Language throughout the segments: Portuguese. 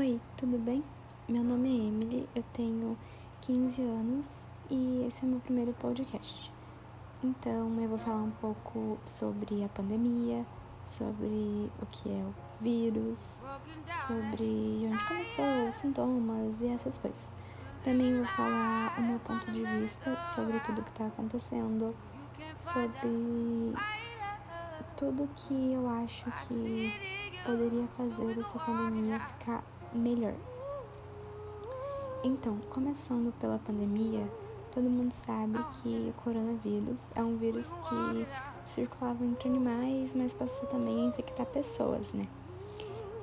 Oi, tudo bem? Meu nome é Emily, eu tenho 15 anos e esse é meu primeiro podcast. Então, eu vou falar um pouco sobre a pandemia, sobre o que é o vírus, sobre onde começou, os sintomas e essas coisas. Também vou falar o meu ponto de vista sobre tudo que está acontecendo, sobre tudo que eu acho que poderia fazer essa pandemia ficar melhor. Então, começando pela pandemia, todo mundo sabe que o coronavírus é um vírus que circulava entre animais, mas passou também a infectar pessoas, né?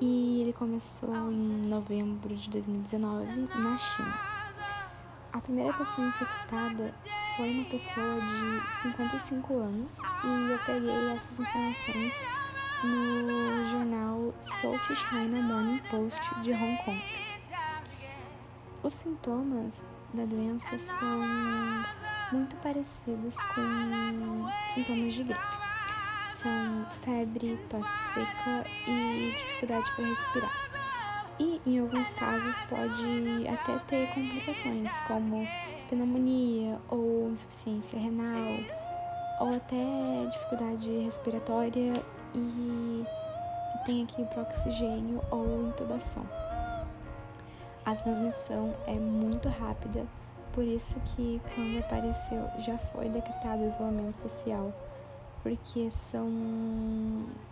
E ele começou em novembro de 2019 na China. A primeira pessoa infectada foi uma pessoa de 55 anos e eu peguei essas informações no jornal South China Morning Post de Hong Kong. Os sintomas da doença são muito parecidos com sintomas de gripe. São febre, tosse seca e dificuldade para respirar. E em alguns casos pode até ter complicações como pneumonia ou insuficiência renal ou até dificuldade respiratória e tem aqui para oxigênio ou intubação. A transmissão é muito rápida, por isso que quando apareceu já foi decretado isolamento social, porque são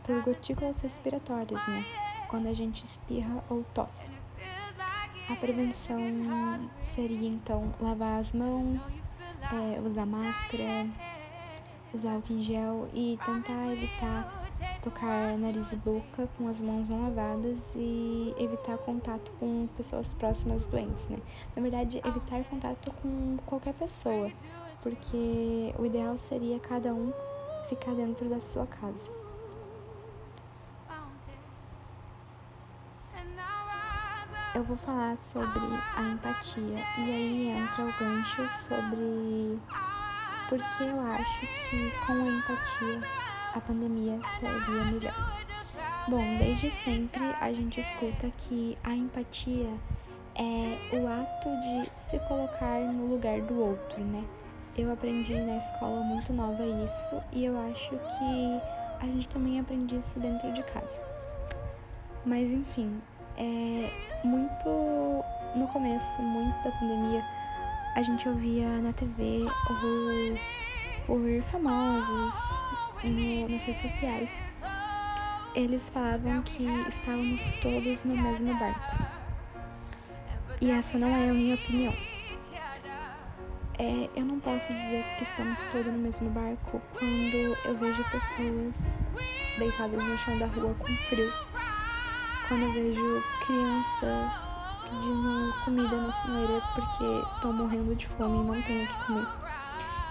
por gotículas respiratórias, né? quando a gente espirra ou tosse. A prevenção seria então lavar as mãos, é, usar máscara, usar álcool em gel e tentar evitar tocar nariz e boca com as mãos não lavadas e evitar contato com pessoas próximas doentes, né? Na verdade, evitar contato com qualquer pessoa, porque o ideal seria cada um ficar dentro da sua casa. eu vou falar sobre a empatia e aí entra o gancho sobre por que eu acho que com a empatia a pandemia seria melhor. Bom, desde sempre a gente escuta que a empatia é o ato de se colocar no lugar do outro, né? Eu aprendi na escola muito nova isso e eu acho que a gente também aprende isso dentro de casa. Mas enfim, é, muito no começo, muito da pandemia, a gente ouvia na TV ou por famosos no, nas redes sociais. Eles falavam que estávamos todos no mesmo barco. E essa não é a minha opinião. É, eu não posso dizer que estamos todos no mesmo barco quando eu vejo pessoas deitadas no chão da rua com frio quando eu vejo crianças pedindo comida na sinaleira porque estão morrendo de fome e não têm o que comer.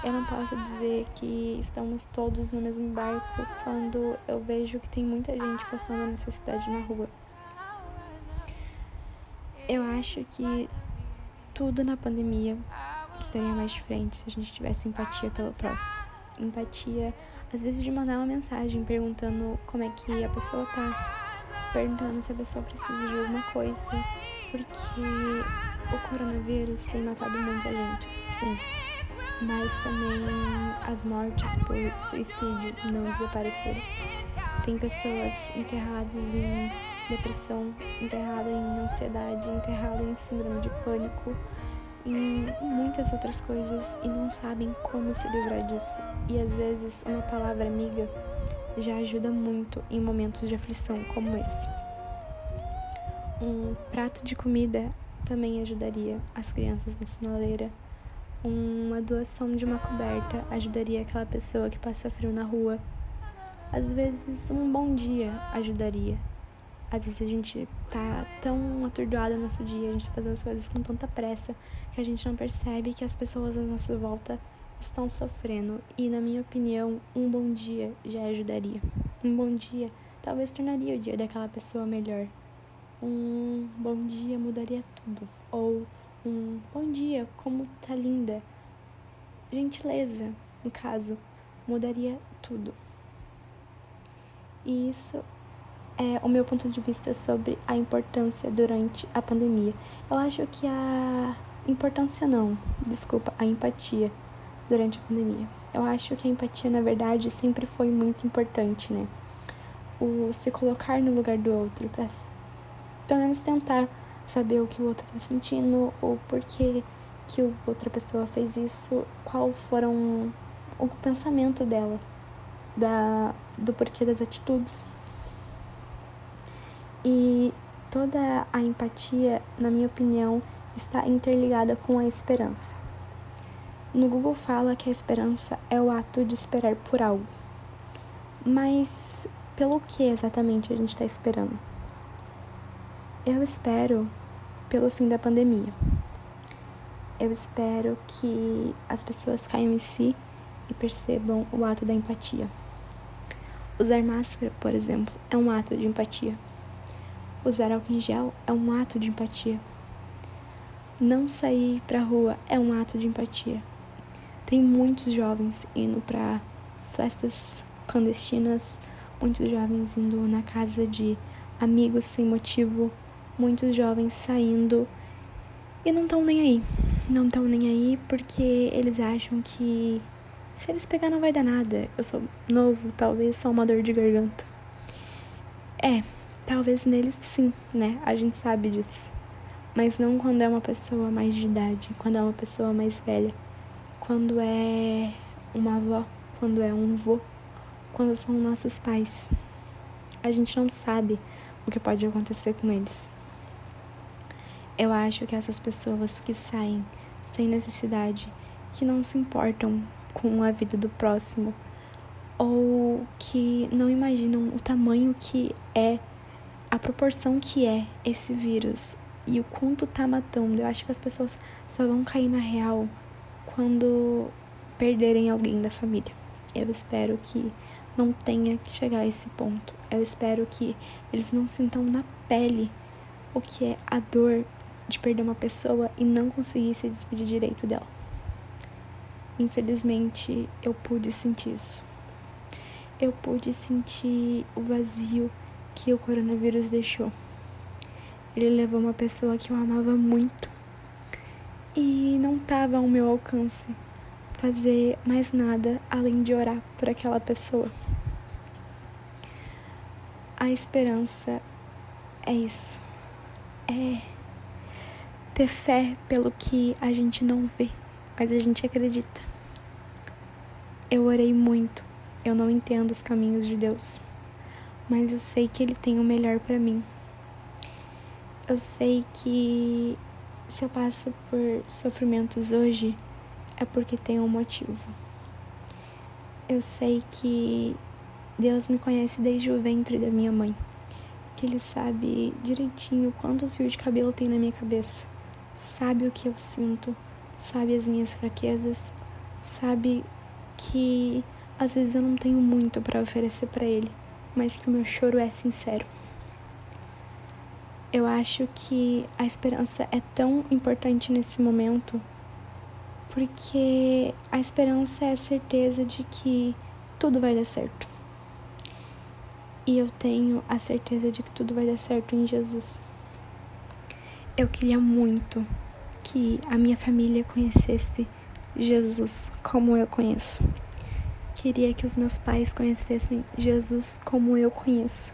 Eu não posso dizer que estamos todos no mesmo barco quando eu vejo que tem muita gente passando necessidade na rua. Eu acho que tudo na pandemia estaria mais diferente se a gente tivesse empatia pelo próximo. Empatia, às vezes, de mandar uma mensagem perguntando como é que a pessoa tá perguntando se a pessoa precisa de alguma coisa, porque o coronavírus tem matado muita gente, sim. Mas também as mortes por suicídio não desapareceram. Tem pessoas enterradas em depressão, enterradas em ansiedade, enterradas em síndrome de pânico, em muitas outras coisas e não sabem como se livrar disso. E às vezes uma palavra amiga já ajuda muito em momentos de aflição como esse. Um prato de comida também ajudaria as crianças na sinaleira. Uma doação de uma coberta ajudaria aquela pessoa que passa frio na rua. Às vezes, um bom dia ajudaria. Às vezes a gente tá tão atordoado no nosso dia, a gente tá fazendo as coisas com tanta pressa que a gente não percebe que as pessoas à nossa volta estão sofrendo e, na minha opinião, um bom dia já ajudaria. Um bom dia talvez tornaria o dia daquela pessoa melhor. Um bom dia mudaria tudo. Ou um bom dia, como tá linda. Gentileza, no caso, mudaria tudo. E isso é o meu ponto de vista sobre a importância durante a pandemia. Eu acho que a importância não, desculpa, a empatia durante a pandemia. Eu acho que a empatia, na verdade, sempre foi muito importante, né? O se colocar no lugar do outro, para pelo menos tentar saber o que o outro tá sentindo, ou porquê que outra pessoa fez isso, qual foram o pensamento dela, da, do porquê das atitudes. E toda a empatia, na minha opinião, está interligada com a esperança. No Google fala que a esperança é o ato de esperar por algo. Mas pelo que exatamente a gente está esperando? Eu espero pelo fim da pandemia. Eu espero que as pessoas caiam em si e percebam o ato da empatia. Usar máscara, por exemplo, é um ato de empatia. Usar álcool em gel é um ato de empatia. Não sair pra rua é um ato de empatia. Tem muitos jovens indo para festas clandestinas, muitos jovens indo na casa de amigos sem motivo, muitos jovens saindo e não estão nem aí. Não estão nem aí porque eles acham que se eles pegar não vai dar nada. Eu sou novo, talvez só uma dor de garganta. É, talvez neles sim, né? A gente sabe disso. Mas não quando é uma pessoa mais de idade, quando é uma pessoa mais velha, quando é uma avó, quando é um vô, quando são nossos pais. A gente não sabe o que pode acontecer com eles. Eu acho que essas pessoas que saem sem necessidade, que não se importam com a vida do próximo, ou que não imaginam o tamanho que é, a proporção que é esse vírus e o quanto tá matando. Eu acho que as pessoas só vão cair na real quando perderem alguém da família. Eu espero que não tenha que chegar a esse ponto. Eu espero que eles não sintam na pele o que é a dor de perder uma pessoa e não conseguir se despedir direito dela. Infelizmente, eu pude sentir isso. Eu pude sentir o vazio que o coronavírus deixou. Ele levou uma pessoa que eu amava muito e não estava ao meu alcance fazer mais nada além de orar por aquela pessoa. A esperança é isso. É ter fé pelo que a gente não vê, mas a gente acredita. Eu orei muito. Eu não entendo os caminhos de Deus, mas eu sei que ele tem o melhor para mim eu sei que se eu passo por sofrimentos hoje é porque tem um motivo. Eu sei que Deus me conhece desde o ventre da minha mãe, que Ele sabe direitinho quantos fios de cabelo tem na minha cabeça, sabe o que eu sinto, sabe as minhas fraquezas, sabe que às vezes eu não tenho muito para oferecer para Ele, mas que o meu choro é sincero. Eu acho que a esperança é tão importante nesse momento porque a esperança é a certeza de que tudo vai dar certo. E eu tenho a certeza de que tudo vai dar certo em Jesus. Eu queria muito que a minha família conhecesse Jesus como eu conheço. Queria que os meus pais conhecessem Jesus como eu conheço.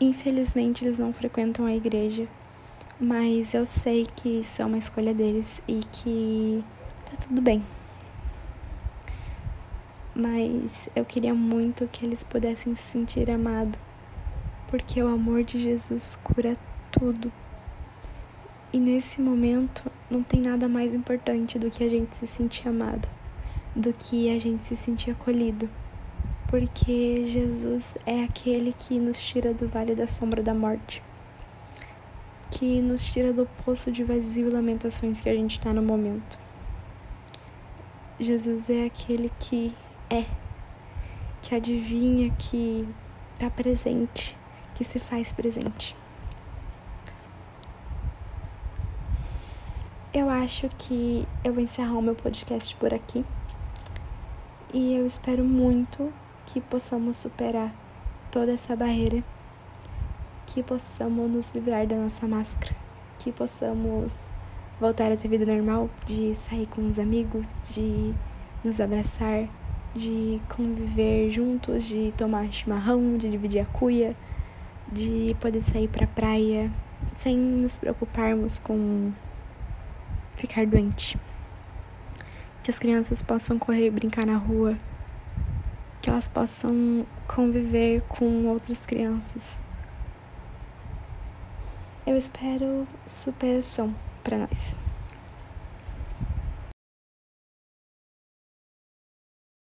Infelizmente, eles não frequentam a igreja, mas eu sei que isso é uma escolha deles e que tá tudo bem. Mas eu queria muito que eles pudessem se sentir amados, porque o amor de Jesus cura tudo. E nesse momento não tem nada mais importante do que a gente se sentir amado, do que a gente se sentir acolhido porque Jesus é aquele que nos tira do vale da sombra da morte, que nos tira do poço de vazio e lamentações que a gente está no momento. Jesus é aquele que é, que adivinha, que está presente, que se faz presente. Eu acho que eu vou encerrar o meu podcast por aqui. E eu espero muito que possamos superar toda essa barreira, que possamos nos livrar da nossa máscara, que possamos voltar a ter vida normal, de sair com os amigos, de nos abraçar, de conviver juntos, de tomar chimarrão, de dividir a cuia, de poder sair pra praia sem nos preocuparmos com ficar doente. Que as crianças possam correr e brincar na rua, que elas possam conviver com outras crianças. Eu espero superação para nós.